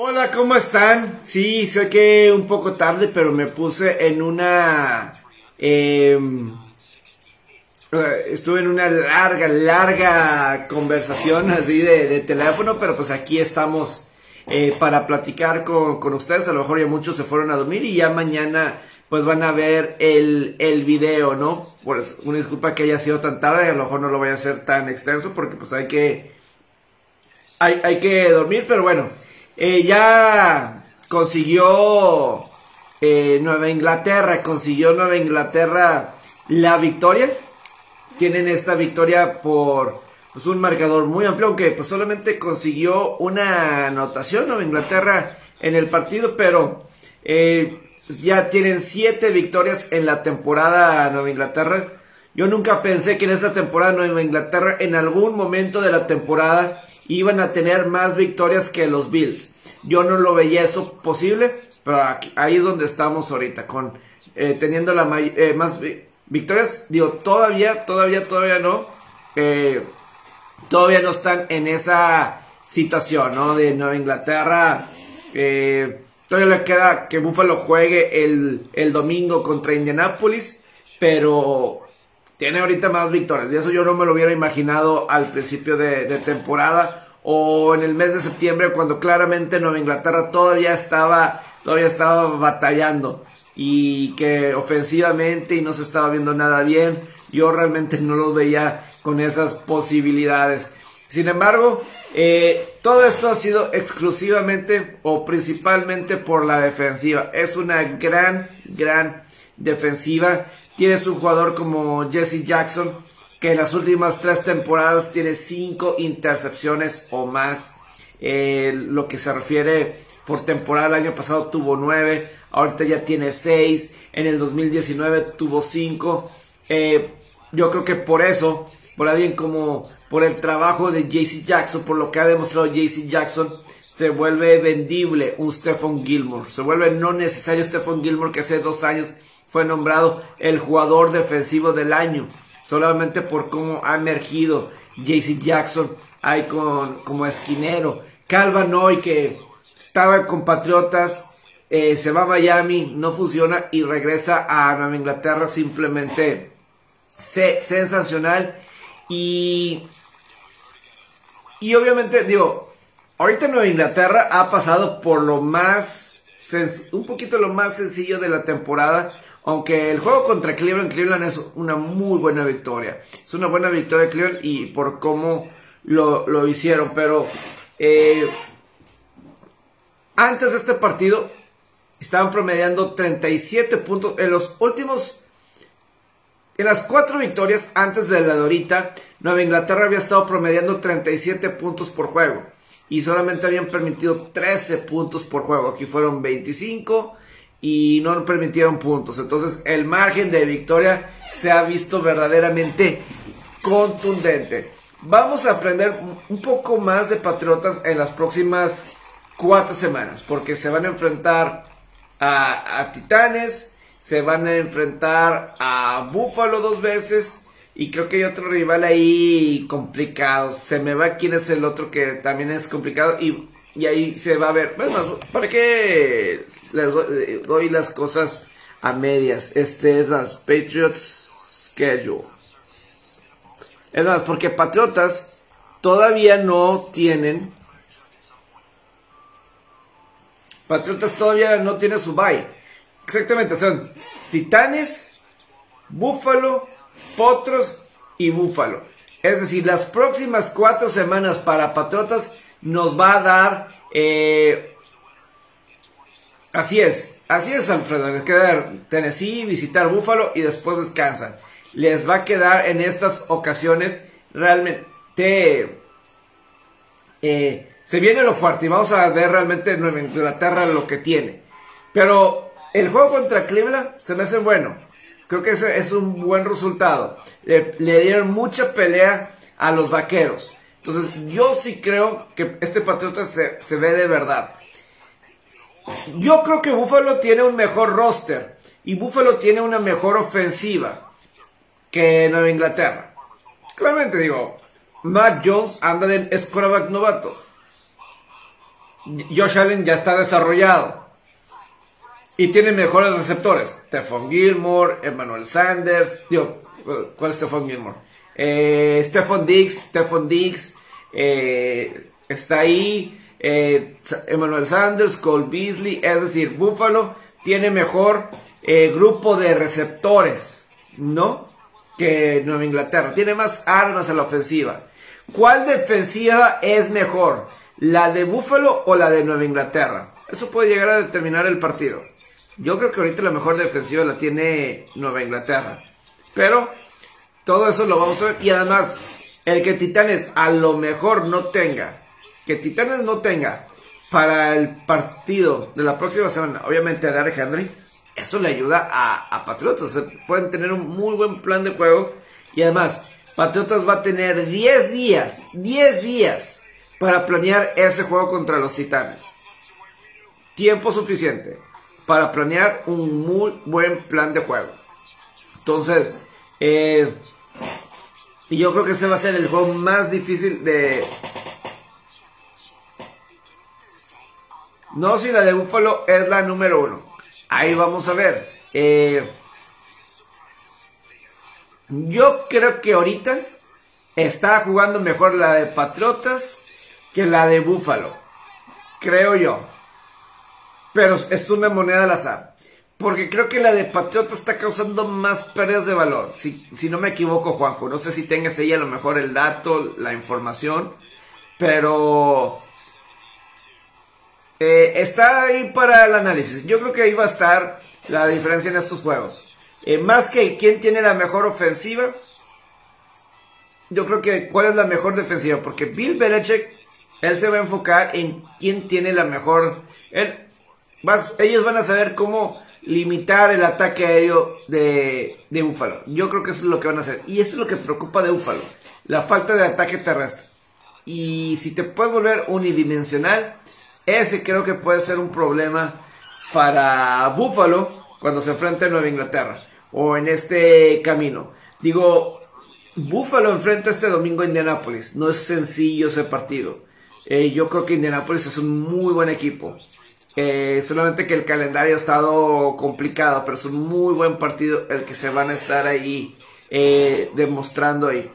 Hola, ¿cómo están? Sí, sé que un poco tarde, pero me puse en una... em, eh, estuve en una larga, larga conversación así de, de teléfono, pero pues aquí estamos eh, para platicar con, con ustedes. A lo mejor ya muchos se fueron a dormir y ya mañana pues van a ver el, el video, ¿no? Pues una disculpa que haya sido tan tarde, a lo mejor no lo voy a hacer tan extenso porque pues hay que... Hay, hay que dormir, pero bueno. Eh, ya consiguió eh, Nueva Inglaterra, consiguió Nueva Inglaterra la victoria. Tienen esta victoria por pues, un marcador muy amplio, aunque pues, solamente consiguió una anotación Nueva Inglaterra en el partido, pero eh, ya tienen siete victorias en la temporada Nueva Inglaterra. Yo nunca pensé que en esta temporada Nueva Inglaterra, en algún momento de la temporada, iban a tener más victorias que los Bills. Yo no lo veía eso posible, pero ahí es donde estamos ahorita, con eh, teniendo la eh, más victorias. Digo, todavía, todavía, todavía no. Eh, todavía no están en esa situación, ¿no? De Nueva Inglaterra. todavía le queda que Buffalo juegue el, el domingo contra Indianapolis, pero tiene ahorita más victorias. Y eso yo no me lo hubiera imaginado al principio de, temporada o en el mes de septiembre cuando claramente Nueva Inglaterra todavía estaba, todavía estaba batallando y que ofensivamente y no se estaba viendo nada bien. Yo realmente no los veía con esas posibilidades. Sin embargo, eh, todo esto ha sido exclusivamente o principalmente por la defensiva. Es una gran, gran defensiva. Tienes un jugador como Jesse Jackson que en las últimas tres temporadas tiene cinco intercepciones o más. Eh, lo que se refiere por temporada, el año pasado tuvo nueve, ahorita ya tiene seis, en el 2019 tuvo cinco. Eh, yo creo que por eso, por alguien como, por el trabajo de JC Jackson, por lo que ha demostrado JC Jackson, se vuelve vendible un Stephon Gilmore. Se vuelve no necesario Stephon Gilmore que hace dos años fue nombrado el jugador defensivo del año, solamente por cómo ha emergido JC Jackson ahí con, como esquinero. Calvin hoy que estaba con Patriotas, eh, se va a Miami, no funciona y regresa a Nueva Inglaterra simplemente sensacional. Y, y obviamente, digo, ahorita Nueva Inglaterra ha pasado por lo más, un poquito lo más sencillo de la temporada aunque el juego contra Cleveland, Cleveland es una muy buena victoria. Es una buena victoria de Cleveland y por cómo lo, hicieron. Pero eh, antes de este partido estaban promediando 37 puntos. En los últimos... En las cuatro victorias antes de la Dorita, Nueva Inglaterra había estado promediando 37 puntos por juego. Y solamente habían permitido 13 puntos por juego. Aquí fueron 25 y no permitieron puntos. Entonces el margen de victoria se ha visto verdaderamente contundente. Vamos a aprender un poco más de Patriotas en las próximas cuatro semanas, porque se van a enfrentar a, Titanes, se van a enfrentar a Buffalo dos veces. Y creo que hay otro rival ahí complicado. Se me va quién es el otro que también es complicado. Y y ahí se va a ver. ¿para qué les doy, las cosas a medias? Este es más, Patriots Schedule. Es más, porque Patriotas todavía no tienen. Patriotas todavía no tiene su bye. Exactamente, son Titanes, Búfalo, Potros y Búfalo. Es decir, las próximas cuatro semanas para Patriotas nos va a dar... Eh, así es, así es Alfredo, les queda Tennessee, visitar Buffalo y después descansan. Les va a quedar en estas ocasiones realmente... Eh, se viene lo fuerte y vamos a ver realmente Nueva Inglaterra lo que tiene. Pero el juego contra Cleveland se me hace bueno. Creo que ese es un buen resultado. le dieron mucha pelea a los vaqueros. Entonces, yo sí creo que este Patriota se, ve de verdad. Yo creo que Buffalo tiene un mejor roster y Buffalo tiene una mejor ofensiva que Nueva Inglaterra. Claramente digo, Matt Jones anda de es novato. Josh Allen ya está desarrollado. Y tiene mejores receptores. Stephon Gilmore, Emmanuel Sanders. Digo, ¿cuál es Stephon Gilmore? Eh, Stephon Diggs, Stephon Diggs. Eh, está ahí. Eh, Emmanuel Sanders, Cole Beasley. Es decir, Buffalo tiene mejor eh, grupo de receptores, ¿no? Que Nueva Inglaterra. Tiene más armas a la ofensiva. ¿Cuál defensiva es mejor? ¿La de Buffalo o la de Nueva Inglaterra? Eso puede llegar a determinar el partido. Yo creo que ahorita la mejor defensiva la tiene Nueva Inglaterra. Pero todo eso lo vamos a ver. Y además, el que Titanes a lo mejor no tenga, que Titanes no tenga para el partido de la próxima semana, obviamente a Derek Henry, eso le ayuda a, a Patriotas. pueden tener un muy buen plan de juego. Y además, Patriotas va a tener 10 días, 10 días para planear ese juego contra los Titanes. Tiempo suficiente para planear un muy buen plan de juego. Entonces, eh, yo creo que ese va a ser el juego más difícil de... No, si la de Buffalo es la número uno. Ahí vamos a ver. Eh, yo creo que ahorita está jugando mejor la de Patriotas que la de Búfalo. Creo yo. Pero es una moneda al azar. Porque creo que la de Patriotas está causando más pérdidas de valor. Si, si no me equivoco, Juanjo. No sé si tengas ahí a lo mejor el dato, la información. Pero... Eh, está ahí para el análisis. Yo creo que ahí va a estar la diferencia en estos juegos. Eh, más que quién tiene la mejor ofensiva, yo creo que cuál es la mejor defensiva, porque Bill Belichick, él se va a enfocar en quién tiene la mejor. Él, ellos van a saber cómo limitar el ataque aéreo de, de Buffalo. Yo creo que eso es lo que van a hacer. Y eso es lo que preocupa de Buffalo, la falta de ataque terrestre. Y si te puedes volver unidimensional, ese creo que puede ser un problema para Buffalo cuando se enfrenta a Nueva Inglaterra o en este camino. Digo, Buffalo enfrenta este domingo a Indianapolis. No es sencillo ese partido. Eh, yo creo que Indianapolis es un muy buen equipo. Eh, solamente que el calendario ha estado complicado, pero es un muy buen partido el que se van a estar ahí eh, demostrando ahí.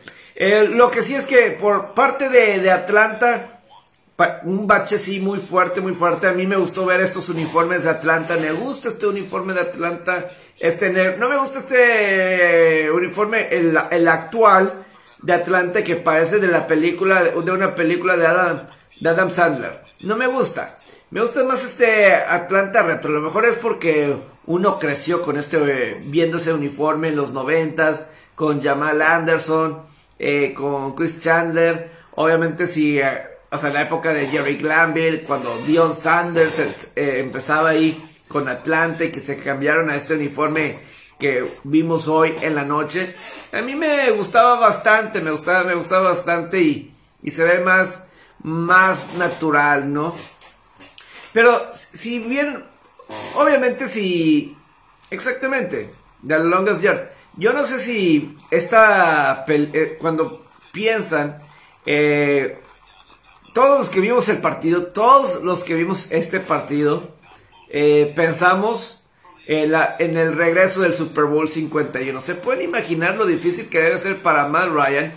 lo que sí es que por parte de, de Atlanta, un bache sí muy fuerte, muy fuerte. A mí me gustó ver estos uniformes de Atlanta. Me gusta este uniforme de Atlanta. Este, no me gusta este uniforme, el, el actual de Atlanta que parece de la película, de una película de Adam, de Adam Sandler. No me gusta. Me gusta más este Atlanta retro. A lo mejor es porque uno creció con este, viendo ese uniforme en los noventas, con Jamal Anderson, eh, con Chris Chandler. Obviamente si... Eh, o sea, la época de Jerry Glanville, cuando Dion Sanders eh, empezaba ahí con Atlante, que se cambiaron a este uniforme que vimos hoy en la noche. A mí me gustaba bastante, me gustaba, me gustaba bastante y, y se ve más, más natural, ¿no? Pero si bien, obviamente si, exactamente, The Longest Yard. Yo no sé si esta, eh, cuando piensan, eh, todos los que vimos el partido, todos los que vimos este partido, eh, pensamos en, la, en, el regreso del Super Bowl 51. ¿Se pueden imaginar lo difícil que debe ser para Matt Ryan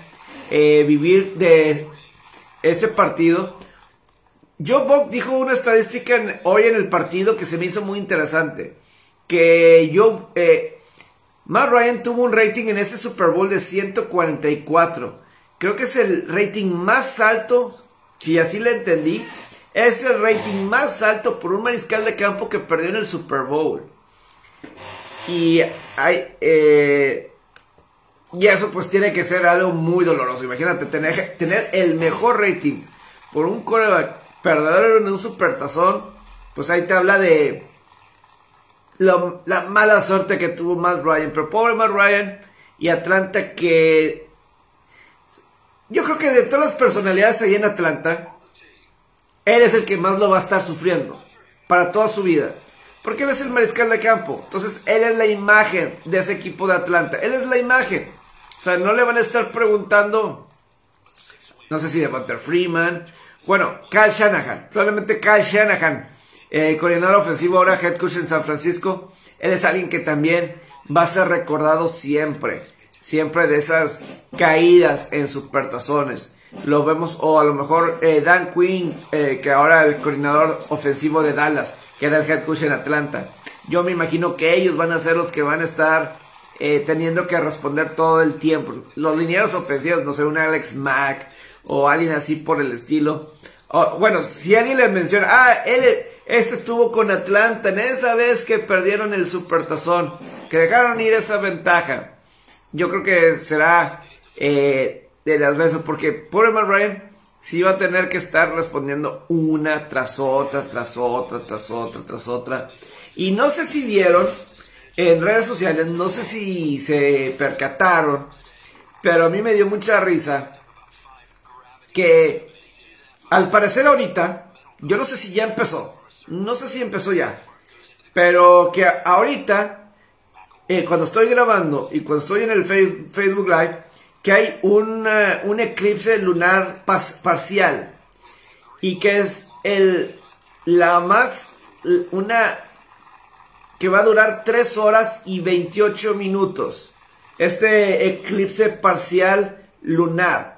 eh, vivir de ese partido? Joe Buck dijo una estadística hoy en el partido que se me hizo muy interesante. Que yo, eh, Matt Ryan tuvo un rating en ese Super Bowl de 144. Creo que es el rating más alto si así le entendí, es el rating más alto por un mariscal de campo que perdió en el Super Bowl. Y hay, eh, y eso pues tiene que ser algo muy doloroso. Imagínate tener, tener el mejor rating por un coreback perdedor en un supertazón. Pues ahí te habla de la mala suerte que tuvo Matt Ryan. Pero pobre Matt Ryan y Atlanta que yo creo que de todas las personalidades ahí en Atlanta, él es el que más lo va a estar sufriendo para toda su vida. Porque él es el mariscal de campo. Entonces, él es la imagen de ese equipo de Atlanta. Él es la imagen. O sea, no le van a estar preguntando, no sé si de Walter Freeman bueno, Kyle Shanahan, probablemente Kyle Shanahan, eh, coordinador ofensivo ahora head coach en San Francisco, él es alguien que también va a ser recordado siempre, siempre de esas caídas en supertazones. Lo vemos, o a lo mejor eh, Dan Quinn, eh, que ahora el coordinador ofensivo de Dallas, que era el head coach en Atlanta. Yo me imagino que ellos van a ser los que van a estar eh, teniendo que responder todo el tiempo. Los linieros ofensivos, no sé, un Alex Mack o alguien así por el estilo. Bueno, si alguien le menciona, ah, él, este estuvo con Atlanta en esa vez que perdieron el supertazón, que dejaron ir esa ventaja. Yo creo que será eh, de las veces, porque pobre Ryan sí va a tener que estar respondiendo una tras otra, tras otra, tras otra, tras otra. Y no sé si vieron en redes sociales, no sé si se percataron, pero a mí me dio mucha risa que al parecer ahorita, yo no sé si ya empezó, no sé si empezó ya, pero que ahorita, eh, cuando estoy grabando y cuando estoy en el Facebook Live, que hay un, eclipse lunar parcial y que es el, la más, una que va a durar 3 horas y 28 minutos. Este eclipse parcial lunar.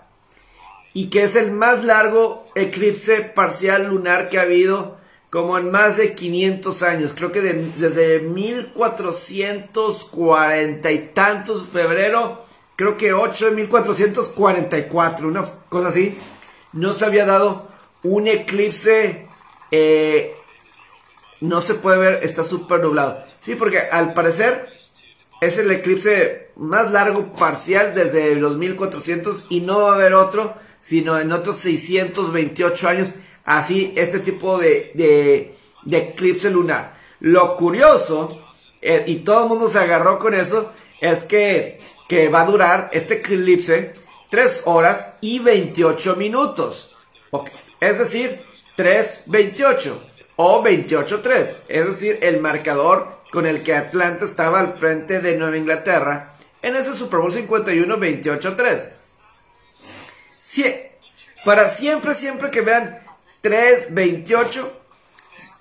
Y que es el más largo eclipse parcial lunar que ha habido como en más de 500 años. Creo que desde 1440 y tantos febrero, creo que 8 de 1444, una cosa así. No se había dado un eclipse eh, no se puede ver, está súper nublado. Sí, porque al parecer es el eclipse más largo parcial desde los 1400 y no va a haber otro, sino en otros 628 años. Así, este tipo de, de, eclipse lunar. Lo curioso, eh, y todo el mundo se agarró con eso, es que, que va a durar este eclipse 3 horas y 28 minutos. Es decir, 3.28 o 28-3, es decir, el marcador con el que Atlanta estaba al frente de Nueva Inglaterra en ese Super Bowl 51 28-3. Para siempre, siempre que vean 3-28,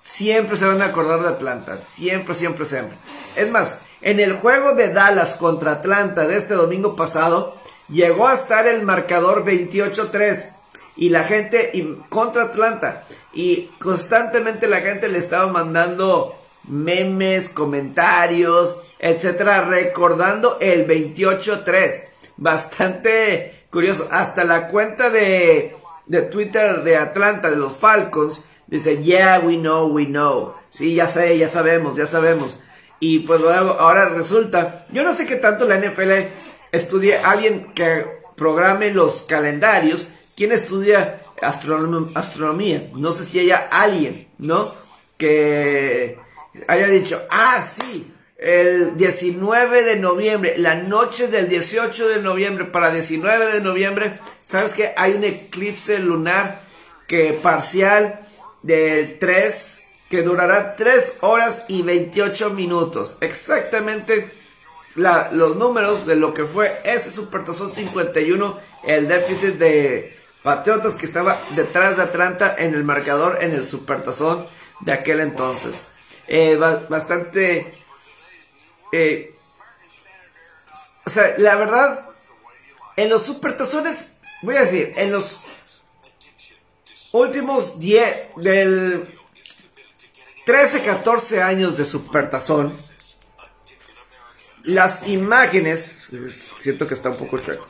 siempre se van a acordar de Atlanta, siempre, siempre, siempre. Es más, en el juego de Dallas contra Atlanta de este domingo pasado, llegó a estar el marcador 28-3 y la gente contra Atlanta y constantemente la gente le estaba mandando memes, comentarios, etcétera, recordando el 28-3. Bastante curioso. Hasta la cuenta de, de Twitter de Atlanta, de los Falcons, dice, yeah, we know, we know. Sí, ya sé, ya sabemos, ya sabemos. Y pues ahora resulta, yo no sé qué tanto la NFL estudie alguien que programe los calendarios, ¿quién estudia astronomía. No sé si haya alguien, ¿no? Que haya dicho, ah, sí, el 19 de noviembre, la noche del 18 de noviembre para 19 de noviembre, ¿sabes que hay un eclipse lunar que parcial del 3 que durará 3 horas y 28 minutos? Exactamente los números de lo que fue ese Supertazón 51, el déficit de Patriotas que estaba detrás de Atlanta en el marcador en el supertazón de aquel entonces. Eh, bastante... Eh, o sea, la verdad, en los supertazones, voy a decir, en los últimos 10 del 13, 14 años de supertazón, las imágenes, siento que está un poco chueco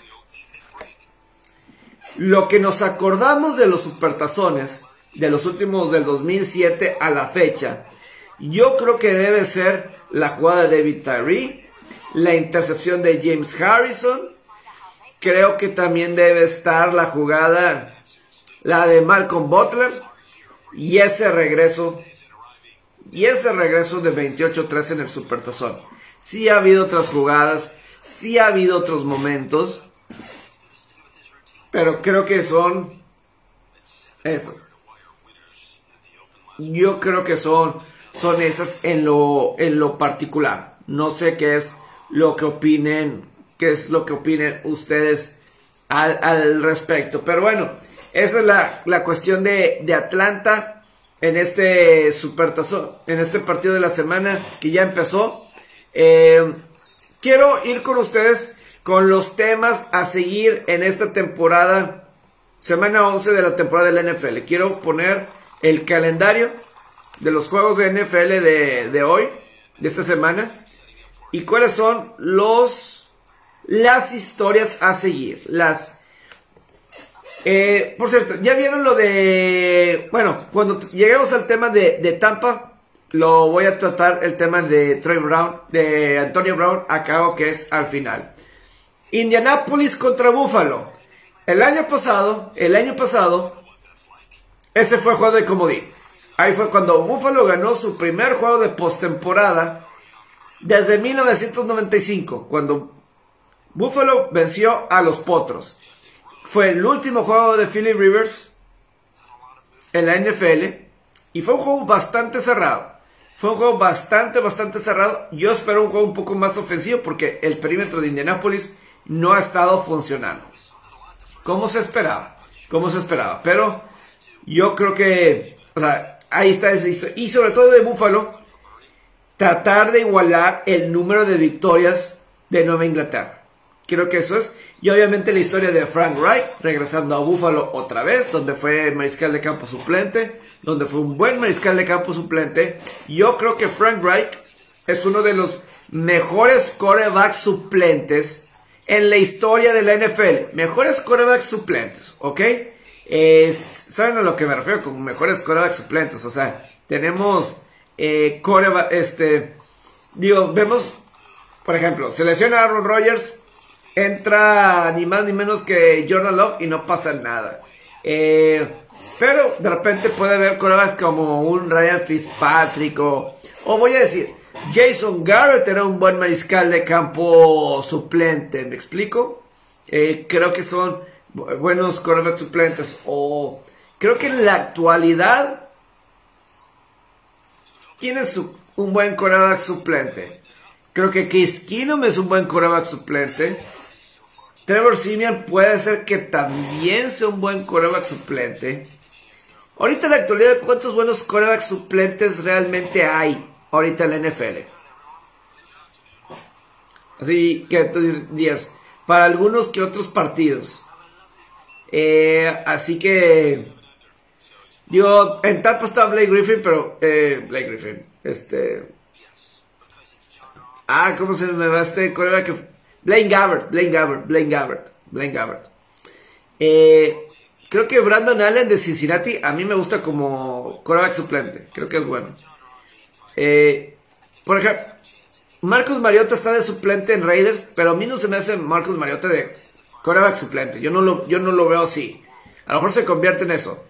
lo que nos acordamos de los supertazones, de los últimos del 2007 a la fecha, yo creo que debe ser la jugada de David Tyree, la intercepción de James Harrison, creo que también debe estar la jugada, la de Malcolm Butler, y ese regreso, y ese regreso de 28-3 en el supertazón. Sí ha habido otras jugadas, sí ha habido otros momentos, pero creo que son esas. Yo creo que son, son esas en lo, en lo particular. No sé qué es lo que opinen, qué es lo que opinen ustedes al, respecto. Pero bueno, esa es la, cuestión de, Atlanta en este supertazón, en este partido de la semana que ya empezó. Eh, quiero ir con ustedes con los temas a seguir en esta temporada, semana 11 de la temporada del NFL. Quiero poner el calendario de los juegos de NFL de, de hoy, de esta semana, y cuáles son los las historias a seguir, las eh, por cierto, ya vieron lo de. Bueno, cuando lleguemos al tema de, de, Tampa, lo voy a tratar el tema de Troy Brown, de Antonio Brown, acabo que es al final. Indianapolis contra Buffalo. El año pasado, el año pasado, ese fue el juego de comodín. Ahí fue cuando Buffalo ganó su primer juego de postemporada desde 1995, cuando Buffalo venció a los Potros. Fue el último juego de Philly Rivers en la NFL y fue un juego bastante cerrado. Fue un juego bastante, bastante cerrado. Yo espero un juego un poco más ofensivo porque el perímetro de Indianapolis no ha estado funcionando. Como se esperaba. Como se esperaba. Pero yo creo que, o sea, ahí está ese Y sobre todo de Buffalo, tratar de igualar el número de victorias de Nueva Inglaterra. Creo que eso es. Y obviamente la historia de Frank Reich, regresando a Buffalo otra vez, donde fue mariscal de campo suplente, donde fue un buen mariscal de campo suplente. Yo creo que Frank Reich es uno de los mejores corebacks suplentes en la historia de la NFL. Mejores corebacks suplentes, ¿ok? ¿Saben a lo que me refiero con mejores corebacks suplentes? O sea, tenemos eh, este, digo, vemos, por ejemplo, selecciona a Aaron Rodgers, entra ni más ni menos que Jordan Love y no pasa nada. Eh, pero de repente puede haber corebacks como un Ryan Fitzpatrick o, o voy a decir, Jason Garrett era un buen mariscal de campo suplente, ¿me explico? Eh, creo que son buenos corebacks suplentes. O creo que en la actualidad, ¿quién es un buen coreback suplente? Creo que Case Keenum es un buen coreback suplente. Trevor Simeon puede ser que también sea un buen coreback suplente. Ahorita en la actualidad, ¿cuántos buenos corebacks suplentes realmente hay? ahorita en la NFL. Así que tú dirías, para algunos que otros partidos. Eh, así que, digo, en Tampa está Blake Griffin, pero, eh, Blake Griffin, este... Ah, ¿cómo se me va este coreback que... Blaine Gabbert, Blaine Gabbert, Blaine Gabbert, Blaine Gabbert. Eh, creo que Brandon Allen de Cincinnati a mí me gusta como coreback suplente. Creo que es bueno. Eh, por ejemplo, Marcus Mariota está de suplente en Raiders, pero a mí no se me hace Marcus Mariota de coreback suplente. Yo no lo, yo no lo veo así. A lo mejor se convierte en eso.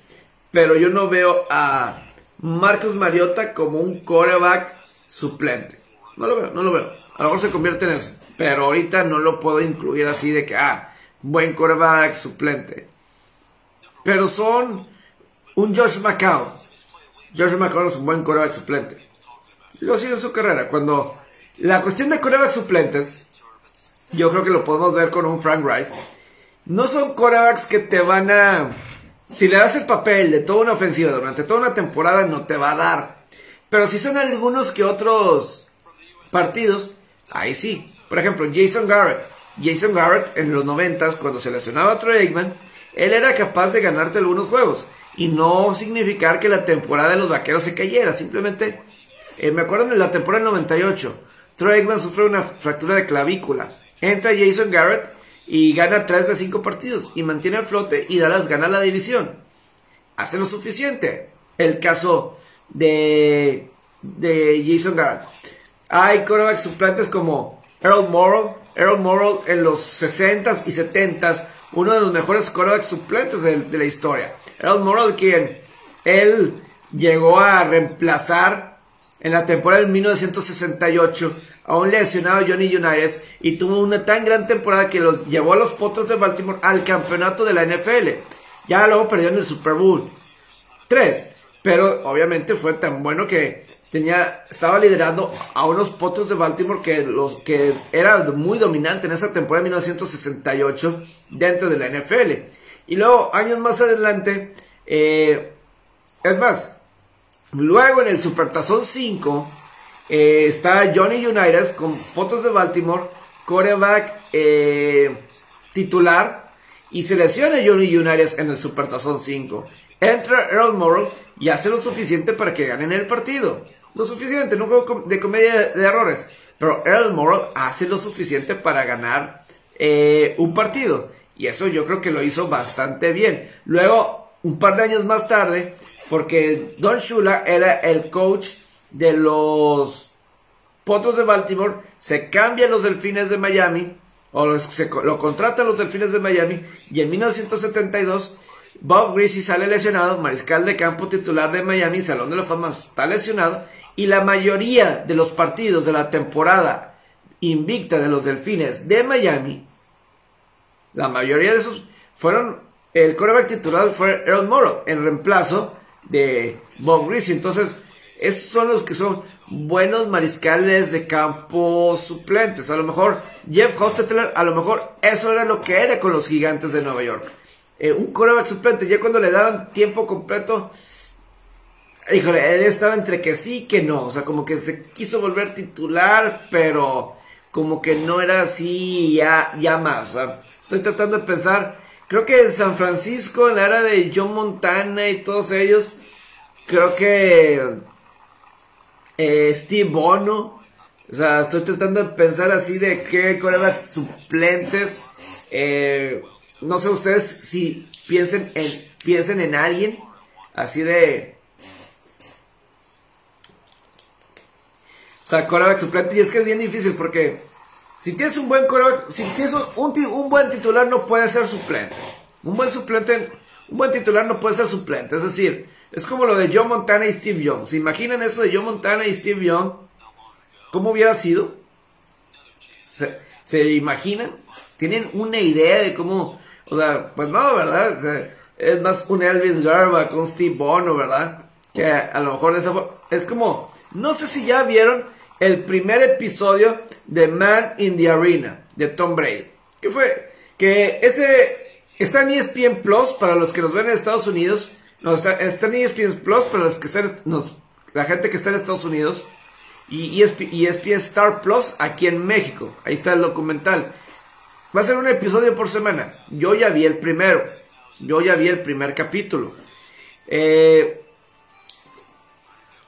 Pero yo no veo a Marcus Mariota como un coreback suplente. No lo veo, no lo veo. A lo mejor se convierte en eso. Pero ahorita no lo puedo incluir así de que, ah, buen coreback suplente. Pero son un Josh McCown. Josh McCown es un buen coreback suplente lo sigue en su carrera. Cuando la cuestión de corebacks suplentes, yo creo que lo podemos ver con un Frank Wright. No son corebacks que te van a. Si le das el papel de toda una ofensiva durante toda una temporada, no te va a dar. Pero si son algunos que otros partidos, ahí sí. Por ejemplo, Jason Garrett. Jason Garrett en los 90 cuando se lesionaba a Troy Aikman, él era capaz de ganarte algunos juegos. Y no significar que la temporada de los vaqueros se cayera. Simplemente eh, me acuerdo en la temporada 98, Troy Aikman sufre una fractura de clavícula. Entra Jason Garrett y gana 3 de 5 partidos y mantiene el flote y Dallas gana la división. Hace lo suficiente. El caso de, de Jason Garrett. Hay quarterbacks suplentes como Earl Morrell. Earl Morrell en los 60s y 70s, uno de los mejores quarterbacks suplentes de, la historia. Earl Morrell, quien él llegó a reemplazar en la temporada de 1968 a un lesionado Johnny Unitas y tuvo una tan gran temporada que los llevó a los Potros de Baltimore al campeonato de la NFL. Ya luego perdió en el Super Bowl 3, pero obviamente fue tan bueno que tenía estaba liderando a unos Potros de Baltimore que los que era muy dominante en esa temporada de 1968 dentro de la NFL. Y luego, años más adelante, eh, es más, luego en el Supertazón 5 eh, está Johnny Unitas con fotos de Baltimore, coreback eh, titular, y se lesiona Johnny Unitas en el Supertazón 5. Entra Earl Morrell y hace lo suficiente para que ganen el partido. Lo suficiente, no juego de comedia de errores. Pero Earl Morrell hace lo suficiente para ganar eh, un partido. Y eso yo creo que lo hizo bastante bien. Luego, un par de años más tarde, porque Don Shula era el coach de los Potros de Baltimore, se cambian los Delfines de Miami, o se, lo contratan los Delfines de Miami, y en 1972 Bob Greasy sale lesionado, mariscal de campo titular de Miami, Salón de la Fama, está lesionado, y la mayoría de los partidos de la temporada invicta de los Delfines de Miami, la mayoría de esos fueron, el coreback titular fue Earl Morrow, en reemplazo de Bob Greasy, entonces esos son los que son buenos mariscales de campo suplentes. A lo mejor Jeff Hostetler, a lo mejor eso era lo que era con los gigantes de Nueva York. Eh, un coreback suplente, ya cuando le daban tiempo completo, híjole, él estaba entre que sí y que no. O sea, como que se quiso volver titular, pero como que no era así ya, ya más. estoy tratando de pensar. Creo que en San Francisco, en la era de John Montana y todos ellos, creo que eh, Steve Bono. O sea, estoy tratando de pensar así de qué corebacks suplentes. Eh, no sé ustedes si piensen en, piensen en alguien así de... O sea, coreback suplente. Y es que es bien difícil porque si tienes un buen coreback, si tienes un, un buen titular no puede ser suplente. Un buen suplente, un buen titular no puede ser suplente. Es decir, es como lo de Joe Montana y Steve Young. ¿Se imaginan eso de Joe Montana y Steve Young? ¿Cómo hubiera sido? ¿Se, imaginan? ¿Tienen una idea de cómo? O sea, pues no, ¿verdad? es más un Elvis Garba con Steve Bono, ¿verdad? Que a lo mejor de esa Es como, no sé si ya vieron el primer episodio de Man in the Arena de Tom Brady. ¿Qué fue? Que ese está en ESPN Plus para los que nos ven en Estados Unidos no, está, está en ESPN Plus para los que están, la gente que está en Estados Unidos. Y ESPN, ESPN Star Plus aquí en México. Ahí está el documental. Va a ser un episodio por semana. Yo ya vi el primero. Yo ya vi el primer capítulo. Eh,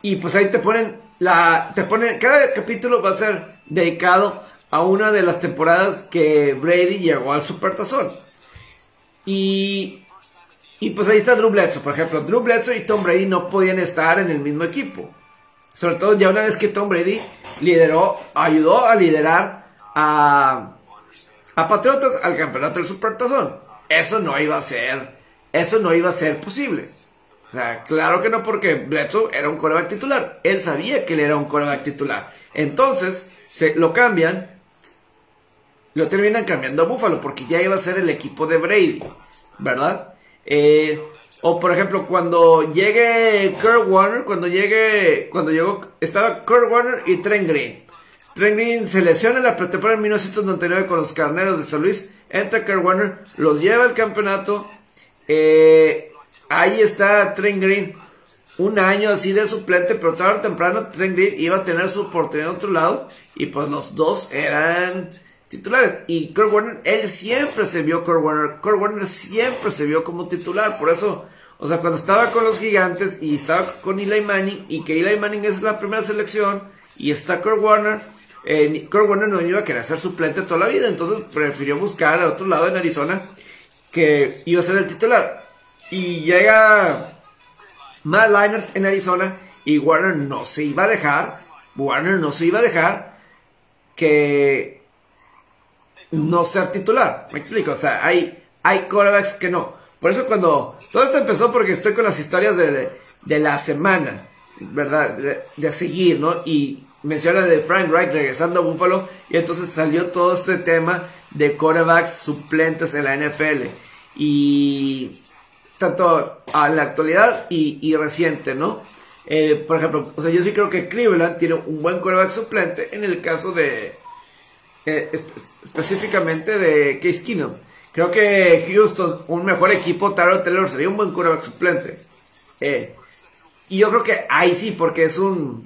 y pues ahí te ponen la. Te ponen. Cada capítulo va a ser dedicado a una de las temporadas que Brady llegó al Supertazón. Y y pues ahí está Drew Bledsoe, por ejemplo. Drew Bledsoe y Tom Brady no podían estar en el mismo equipo. Sobre todo ya una vez que Tom Brady lideró, ayudó a liderar a, a Patriotas al campeonato del Supertazón. Eso no iba a ser, eso no iba a ser posible. Claro que no, porque Bledsoe era un coreback titular. Él sabía que él era un coreback titular. Entonces, se lo cambian, lo terminan cambiando a Buffalo, porque ya iba a ser el equipo de Brady, ¿verdad? Eh, o por ejemplo, cuando llegue Kurt Warner, cuando llegue, cuando llegó, estaba Kurt Warner y Trent Green. Trent Green se lesiona en la pretemporada en 1999 con los Carneros de San Luis. Entra Kurt Warner, los lleva al campeonato. Eh, ahí está Trent Green. Un año así de suplente, pero tarde o temprano Trent Green iba a tener su oportunidad en otro lado. Y pues los dos eran titulares. Y Kurt Warner, él siempre se vio Kurt Warner. Kurt Warner siempre se vio como titular. Por eso, o sea, cuando estaba con los gigantes y estaba con Eli Manning y que Eli Manning es la primera selección y está Kurt Warner, eh, Kurt Warner no iba a querer ser suplente toda la vida. Entonces prefirió buscar al otro lado en Arizona que iba a ser el titular. Y llega Matt Leinart en Arizona y Warner no se iba a dejar. Warner no se iba a dejar que no ser titular. Me explico, o sea, hay, hay quarterbacks que no. Por eso cuando todo esto empezó porque estoy con las historias de, de, la semana, ¿verdad? De, seguir, ¿no? Y menciona de Frank Wright regresando a Buffalo y entonces salió todo este tema de quarterbacks suplentes en la NFL. Y tanto a la actualidad y, y reciente, ¿no? Eh, por ejemplo, o sea, yo sí creo que Cleveland tiene un buen quarterback suplente en el caso de, específicamente de Case Keenum. Creo que Houston, un mejor equipo, Taro Taylor sería un buen quarterback suplente. Eh, y yo creo que ahí sí, porque es un...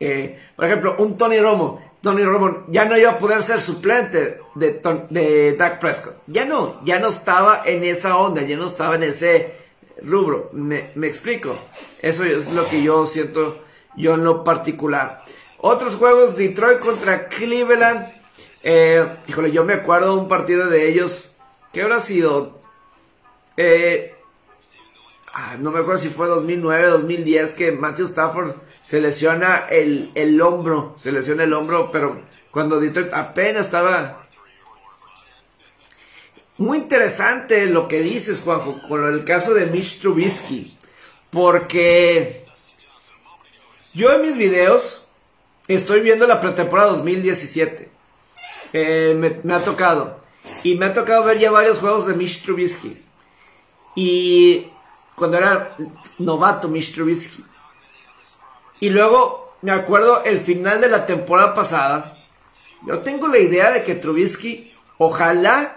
Eh, por ejemplo, un Tony Romo. Tony Romo ya no iba a poder ser suplente de, de Dak Prescott. Ya no, ya no estaba en esa onda, ya no estaba en ese rubro. Me, me explico. Eso es lo que yo siento yo en lo particular. Otros juegos, Detroit contra Cleveland. Eh, híjole, yo me acuerdo de un partido de ellos. ¿Qué habrá sido? Eh, ah, no me acuerdo si fue 2009, 2010 que Matthew Stafford se lesiona el, el hombro. Se lesiona el hombro, pero cuando Detroit apenas estaba muy interesante lo que dices, Juanjo, con el caso de Mitch Trubisky. Porque yo en mis videos estoy viendo la pretemporada 2017. Eh, me, ha tocado. Y me ha tocado ver ya varios juegos de Mitch Trubisky. Y cuando era novato Mitch Trubisky. Y luego me acuerdo el final de la temporada pasada. Yo tengo la idea de que Trubisky, ojalá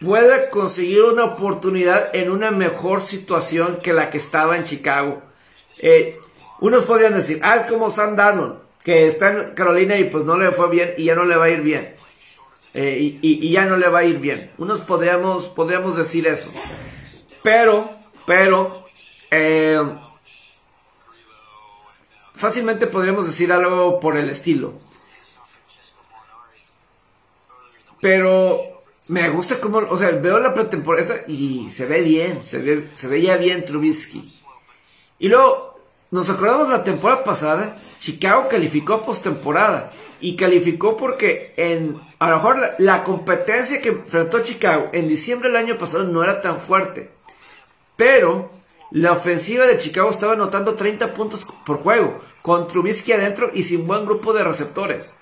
pueda conseguir una oportunidad en una mejor situación que la que estaba en Chicago. Eh, unos podrían decir, ah, es como Sam Darnold, que está en Carolina y pues no le fue bien y ya no le va a ir bien. Eh, y, ya no le va a ir bien. Unos podríamos, podríamos decir eso. Pero, pero, eh, fácilmente podríamos decir algo por el estilo. Pero me gusta como, o sea, veo la pretemporada y se ve bien, se, ve, se veía bien Trubisky. Y luego, nos acordamos la temporada pasada, Chicago calificó a postemporada. Y calificó porque en, a lo mejor la, competencia que enfrentó Chicago en diciembre del año pasado no era tan fuerte. Pero la ofensiva de Chicago estaba anotando 30 puntos por juego, con Trubisky adentro y sin buen grupo de receptores.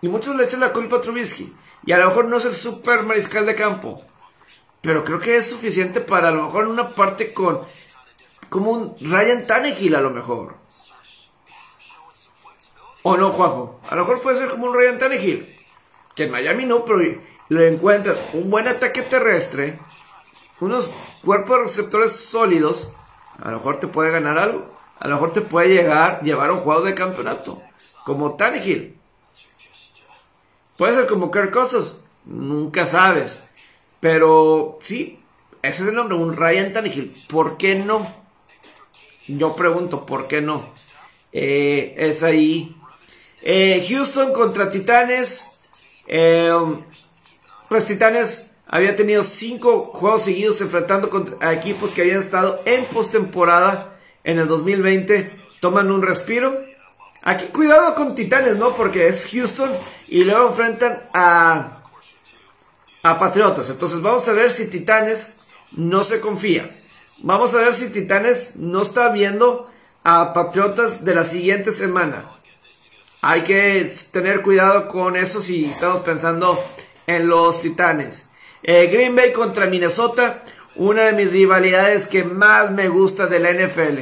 Y muchos le echan la culpa a Trubisky. Y a lo mejor no es el super mariscal de campo. Pero creo que es suficiente para a lo mejor en una parte con. Como un Ryan Tannehill a lo mejor. O no, Juanjo. A lo mejor puede ser como un Ryan Tannehill. Que en Miami no, pero lo encuentras. Un buen ataque terrestre. Unos cuerpos receptores sólidos. A lo mejor te puede ganar algo. A lo mejor te puede llegar, llevar un juego de campeonato. Como Tannehill. Puede ser como Kirk Cousins, nunca sabes. Pero sí, ese es el nombre, un Ryan Tannehill. ¿Por qué no? Yo pregunto, ¿por qué no? Eh, es ahí. Eh, Houston contra Titanes. Eh, pues Titanes había tenido cinco juegos seguidos enfrentando contra equipos que habían estado en postemporada en el 2020. Toman un respiro Aquí cuidado con Titanes, ¿no? Porque es Houston y luego enfrentan a, a Patriotas. Entonces vamos a ver si Titanes no se confía. Vamos a ver si Titanes no está viendo a Patriotas de la siguiente semana. Hay que tener cuidado con eso si estamos pensando en los Titanes. Eh, Green Bay contra Minnesota, una de mis rivalidades que más me gusta de la NFL.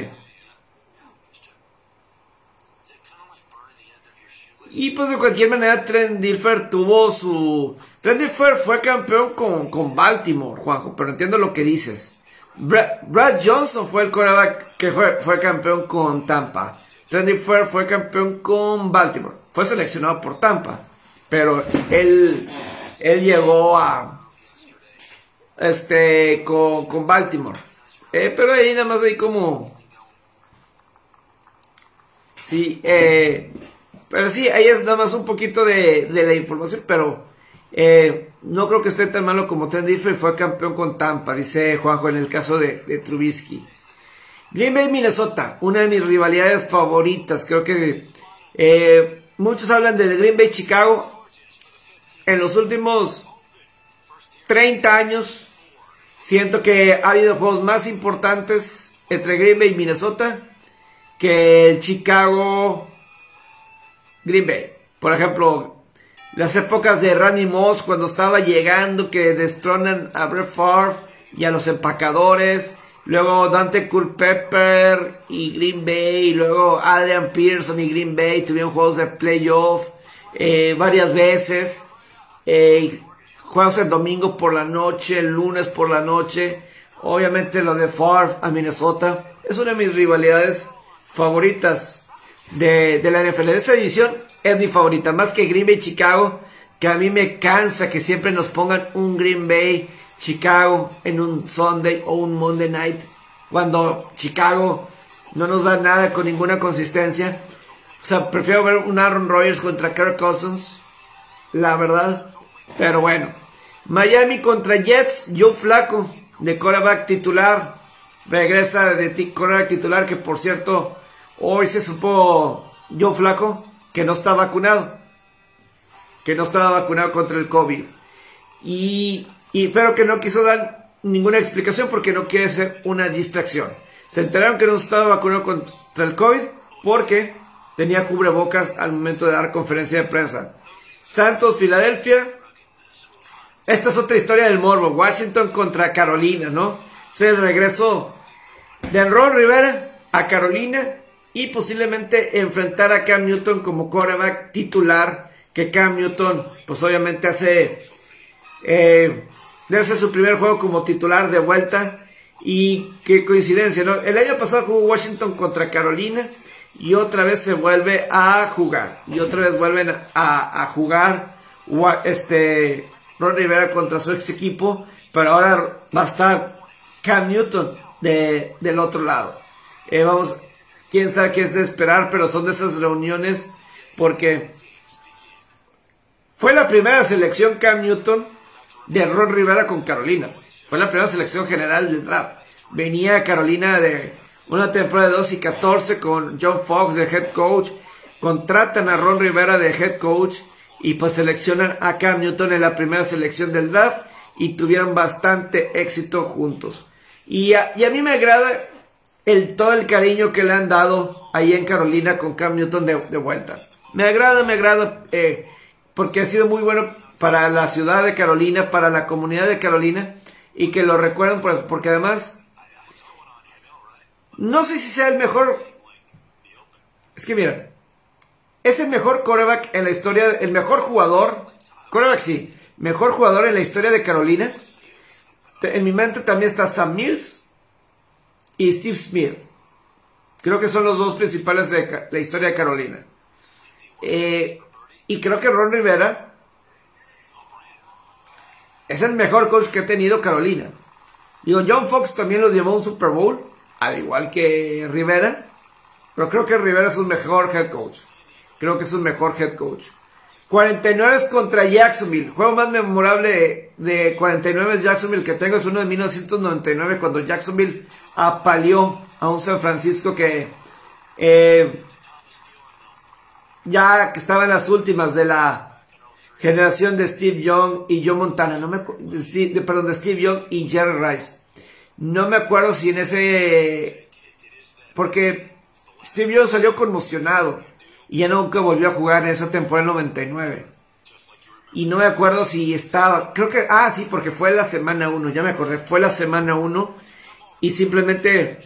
Y pues de cualquier manera, Trent Dilfer tuvo su... Trent Dilfer fue campeón con, con Baltimore, Juanjo, pero entiendo lo que dices. Brad, Johnson fue el coreback que fue, fue campeón con Tampa. Trent Dilfer fue campeón con Baltimore. Fue seleccionado por Tampa. Pero él, él llegó a... Este, con, con Baltimore. Eh, pero ahí nada más ahí como... Sí, eh... Pero sí, ahí es nada más un poquito de, la información, pero eh, no creo que esté tan malo como Trent Dilfer fue campeón con Tampa, dice Juanjo en el caso de, Trubisky. Green Bay, Minnesota, una de mis rivalidades favoritas. Creo que eh, muchos hablan del Green Bay, Chicago. En los últimos 30 años, siento que ha habido juegos más importantes entre Green Bay y Minnesota que el Chicago Green Bay. Por ejemplo, las épocas de Randy Moss cuando estaba llegando que destronan a Brett Favre y a los empacadores. Luego Dante Culpepper y Green Bay. Y luego Adrian Pearson y Green Bay tuvieron juegos de playoff eh, varias veces. Eh, juegos el domingo por la noche, el lunes por la noche. Obviamente lo de Favre a Minnesota. Es una de mis rivalidades favoritas de, de la NFL. De esa división es mi favorita. Más que Green Bay Chicago. Que a mí me cansa que siempre nos pongan un Green Bay Chicago en un Sunday o un Monday night. Cuando Chicago no nos da nada con ninguna consistencia. O sea, prefiero ver un Aaron Rodgers contra Kirk Cousins. La verdad. Pero bueno. Miami contra Jets. Joe Flaco. De quarterback titular. Regresa de quarterback titular. Que por cierto. Hoy se supo Joe Flaco. Que no está vacunado. Que no estaba vacunado contra el COVID. Y, y pero que no quiso dar ninguna explicación. Porque no quiere ser una distracción. Se enteraron que no estaba vacunado contra el COVID. Porque tenía cubrebocas al momento de dar conferencia de prensa. Santos, Filadelfia. Esta es otra historia del morbo. Washington contra Carolina, ¿no? Es el regreso de Ron Rivera a Carolina y posiblemente enfrentar a Cam Newton como quarterback titular. Que Cam Newton, pues obviamente hace. Eh, su primer juego como titular de vuelta. Y qué coincidencia, ¿no? El año pasado jugó Washington contra Carolina y otra vez se vuelve a jugar y otra vez vuelven a, a jugar este Ron Rivera contra su ex equipo pero ahora va a estar Cam Newton de, del otro lado eh, vamos quién sabe qué es de esperar pero son de esas reuniones porque fue la primera selección Cam Newton de Ron Rivera con Carolina fue la primera selección general del draft venía Carolina de una temporada de 2 y 14 con John Fox de head coach. Contratan a Ron Rivera de head coach y pues seleccionan a Cam Newton en la primera selección del draft y tuvieron bastante éxito juntos. Y a, y a mí me agrada el, todo el cariño que le han dado ahí en Carolina con Cam Newton de, vuelta. Me agrada, me agrada eh, porque ha sido muy bueno para la ciudad de Carolina, para la comunidad de Carolina y que lo recuerden porque además no sé si sea el mejor. Es que mira, es el mejor coreback en la historia, el mejor jugador. Coreback sí, mejor jugador en la historia de Carolina. En mi mente también está Sam Mills y Steve Smith. Creo que son los dos principales de la historia de Carolina. Eh, y creo que Ron Rivera es el mejor coach que ha tenido Carolina. Digo, John Fox también lo llevó a un Super Bowl al igual que Rivera, pero creo que Rivera es un mejor head coach. Creo que es un mejor head coach. 49 contra Jacksonville. Juego más memorable de 49 Jacksonville que tengo es uno de 1999 cuando Jacksonville apaleó a un San Francisco que eh, ya que estaba en las últimas de la generación de Steve Young y Joe Montana. No me, de, perdón, de Steve Young y Jerry Rice. No me acuerdo si en ese... Porque Steve Young salió conmocionado y ya nunca volvió a jugar en esa temporada 99. Y no me acuerdo si estaba... Creo que... Ah, sí, porque fue la semana 1, ya me acordé. Fue la semana 1 y simplemente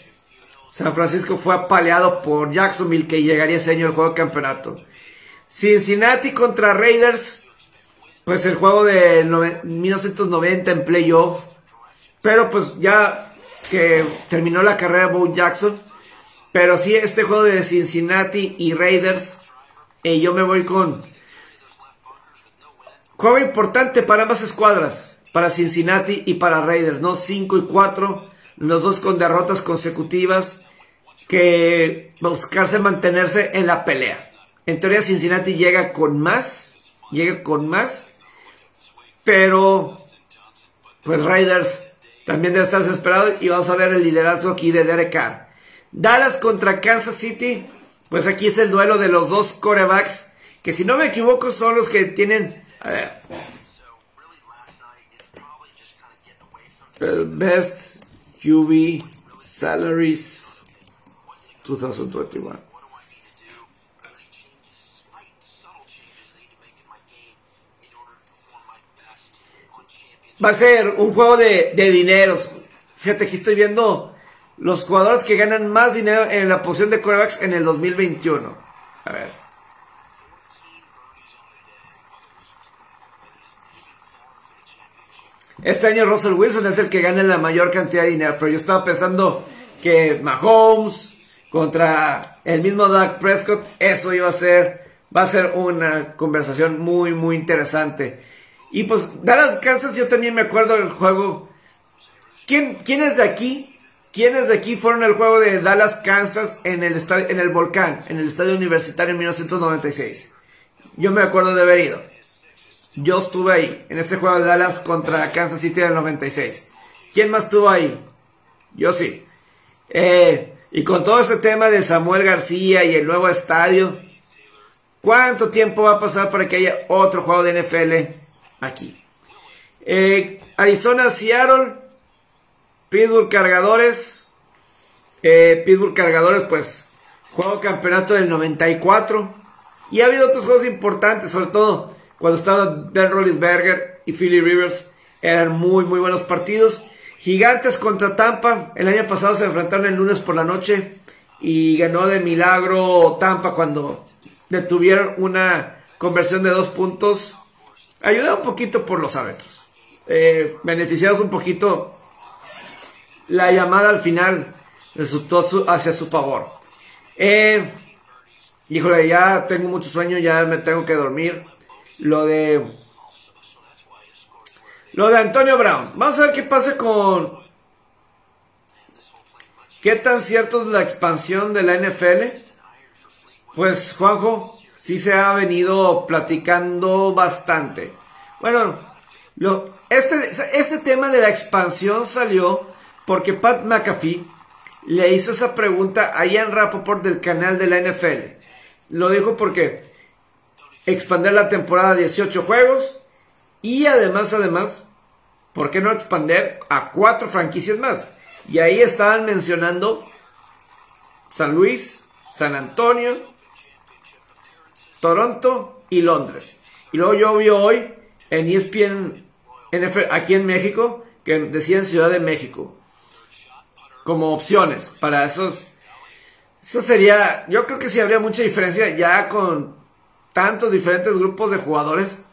San Francisco fue apaleado por Jacksonville que llegaría ese año el juego de campeonato. Cincinnati contra Raiders. Pues el juego de 1990 en playoff pero pues ya que terminó la carrera Bo Jackson. Pero sí, este juego de Cincinnati y Raiders, eh, yo me voy con... Juego importante para ambas escuadras, para Cincinnati y para Raiders, ¿no? 5 y 4, los dos con derrotas consecutivas, que buscarse mantenerse en la pelea. En teoría Cincinnati llega con más, llega con más, pero pues Raiders también debe estar desesperado y vamos a ver el liderazgo aquí de Derek Carr. Dallas contra Kansas City. Pues aquí es el duelo de los dos corebacks. Que si no me equivoco son los que tienen... Ver. El best QB salaries 2021. Va a ser un juego de, de dineros. Fíjate, aquí estoy viendo los jugadores que ganan más dinero en la posición de corebacks en el 2021. A ver. este año Russell Wilson es el que gana la mayor cantidad de dinero, pero yo estaba pensando que Mahomes contra el mismo Doug Prescott, eso iba a ser, va a ser una conversación muy, muy interesante. Y pues Dallas Kansas, yo también me acuerdo del juego. ¿Quién, ¿Quiénes de aquí? ¿Quiénes de aquí fueron al juego de Dallas Kansas en el, estadio, en el Volcán, en el estadio universitario en 1996? Yo me acuerdo de haber ido. Yo estuve ahí, en ese juego de Dallas contra Kansas City del 96. ¿Quién más estuvo ahí? Yo sí. Eh, y con todo este tema de Samuel García y el nuevo estadio, ¿cuánto tiempo va a pasar para que haya otro juego de NFL aquí? Eh, Arizona, Seattle, Pittsburgh Cargadores. Eh, Pittsburgh Cargadores, pues, juego campeonato del 94. Y ha habido otros juegos importantes, sobre todo cuando estaba Ben Roethlisberger y Philly Rivers, eran muy, muy buenos partidos. Gigantes contra Tampa, el año pasado se enfrentaron el lunes por la noche y ganó de milagro Tampa cuando detuvieron una conversión de dos puntos. Ayudado un poquito por los árbitros. Eh, beneficiados un poquito. La llamada al final resultó hacia su favor. Eh, híjole, ya tengo mucho sueño, ya me tengo que dormir lo de lo de Antonio Brown. Vamos a ver qué pasa con qué tan cierto es la expansión de la NFL. Pues Juanjo, sí se ha venido platicando bastante. Bueno, lo, este, este tema de la expansión salió porque Pat McAfee le hizo esa pregunta a Ian Rapoport del canal de la NFL. Lo dijo porque expandir la temporada a 18 juegos y además, además, ¿por qué no expandir a cuatro franquicias más? Y ahí estaban mencionando San Luis, San Antonio, Toronto y Londres. Y luego yo vi hoy en ESPN aquí en México que decían Ciudad de México como opciones para esos. Eso sería, yo creo que sí habría mucha diferencia ya con tantos diferentes grupos de jugadores.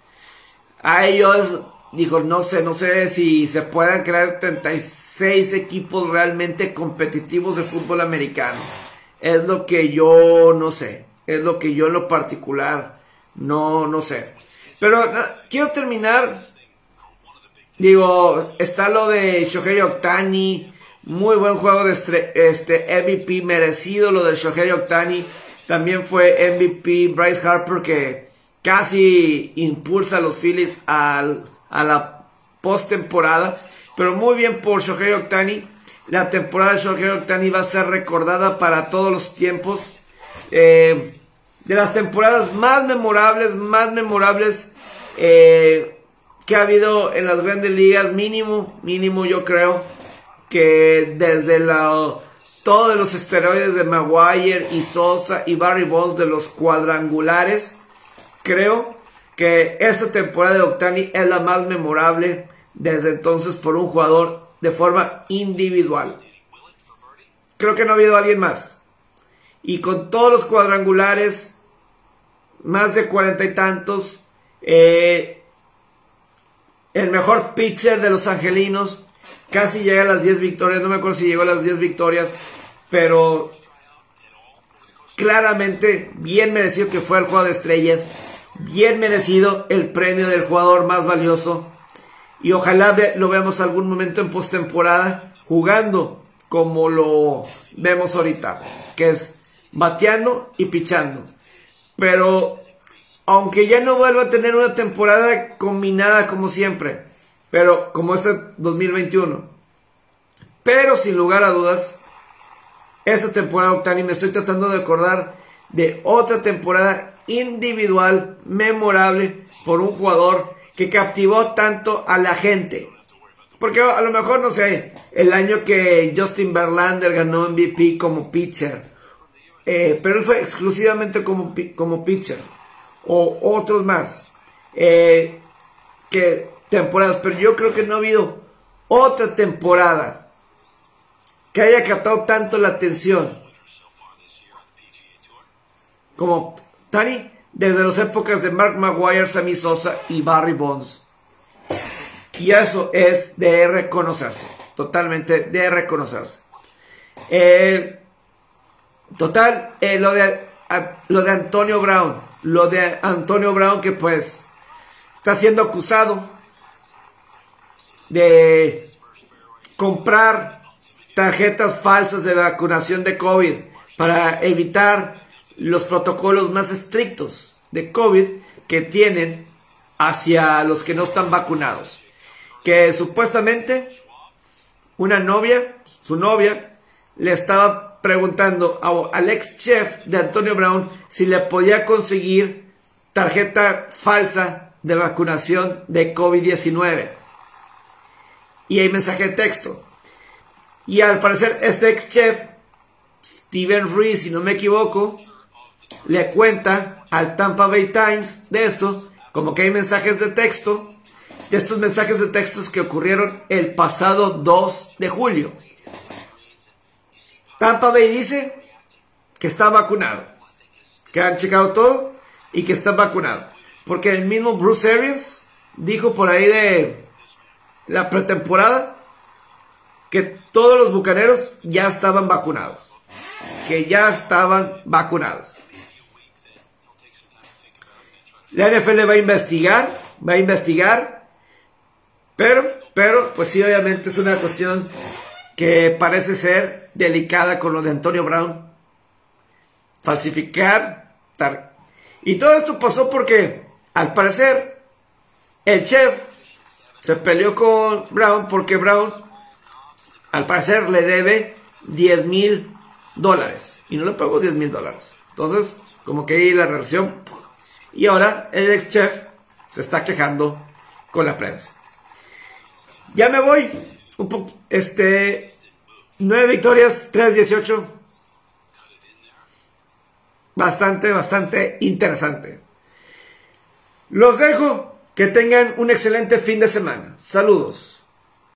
A ellos, dijo, no sé, no sé si se puedan crear 36 equipos realmente competitivos de fútbol americano. Es lo que yo no sé. Es lo que yo en lo particular no, no sé. Pero quiero terminar. Digo, está lo de Shohei Ohtani. Muy buen juego de este, este MVP merecido lo de Shohei Ohtani. También fue MVP Bryce Harper que casi impulsa a los Phillies al, a la postemporada. Pero muy bien por Shohei Ohtani. La temporada de Shohei Ohtani va a ser recordada para todos los tiempos. Eh, de las temporadas más memorables, más memorables eh, que ha habido en las grandes ligas. Mínimo, mínimo yo creo que desde todos los esteroides de Maguire y Sosa y Barry Bonds de los cuadrangulares. Creo que esta temporada de Octani es la más memorable desde entonces por un jugador de forma individual. Creo que no ha habido alguien más. Y con todos los cuadrangulares, más de cuarenta y tantos, eh, el mejor pitcher de los angelinos, casi llega a las 10 victorias, no me acuerdo si llegó a las 10 victorias, pero claramente bien merecido que fue el juego de estrellas, bien merecido el premio del jugador más valioso y ojalá lo veamos algún momento en postemporada jugando como lo vemos ahorita, que es bateando y pichando. Pero aunque ya no vuelva a tener una temporada combinada como siempre, pero como este 2021. Pero sin lugar a dudas, esta temporada, Octani, me estoy tratando de acordar de otra temporada individual, memorable, por un jugador que captivó tanto a la gente. Porque a lo mejor, no sé, el año que Justin Verlander ganó MVP como pitcher, eh, pero él fue exclusivamente como, como pitcher, o otros más, eh, que temporadas, pero yo creo que no ha habido otra temporada que haya captado tanto la atención como Tani desde las épocas de Mark Maguire, Sammy Sosa y Barry Bonds. Y eso es de reconocerse, totalmente de reconocerse. Eh, total, eh, lo, de, lo de Antonio Brown, lo de Antonio Brown que pues está siendo acusado de comprar tarjetas falsas de vacunación de COVID para evitar los protocolos más estrictos de COVID que tienen hacia los que no están vacunados. Que supuestamente una novia, su novia, le estaba preguntando al ex chef de Antonio Brown si le podía conseguir tarjeta falsa de vacunación de COVID-19. Y hay mensaje de texto. Y al parecer este ex chef, Steven Reese, si no me equivoco, le cuenta al Tampa Bay Times de esto, como que hay mensajes de texto, de estos mensajes de textos que ocurrieron el pasado 2 de julio. Tampa Bay dice que está vacunado, que han checado todo y que está vacunado. Porque el mismo Bruce Arians dijo por ahí de la pretemporada que todos los bucaneros ya estaban vacunados. Que ya estaban vacunados. La NFL va a investigar, va a investigar, pero, pero, pues sí, obviamente es una cuestión que parece ser delicada con lo de Antonio Brown. Falsificar. Y todo esto pasó porque, al parecer, el chef se peleó con Brown porque Brown, al parecer, le debe 10 mil dólares. Y no le pagó 10 mil dólares. Entonces, como que ahí la relación y ahora el ex chef se está quejando con la prensa. Ya me voy. Un este, nueve victorias, 3-18. Bastante, bastante interesante. Los dejo. Que tengan un excelente fin de semana. Saludos.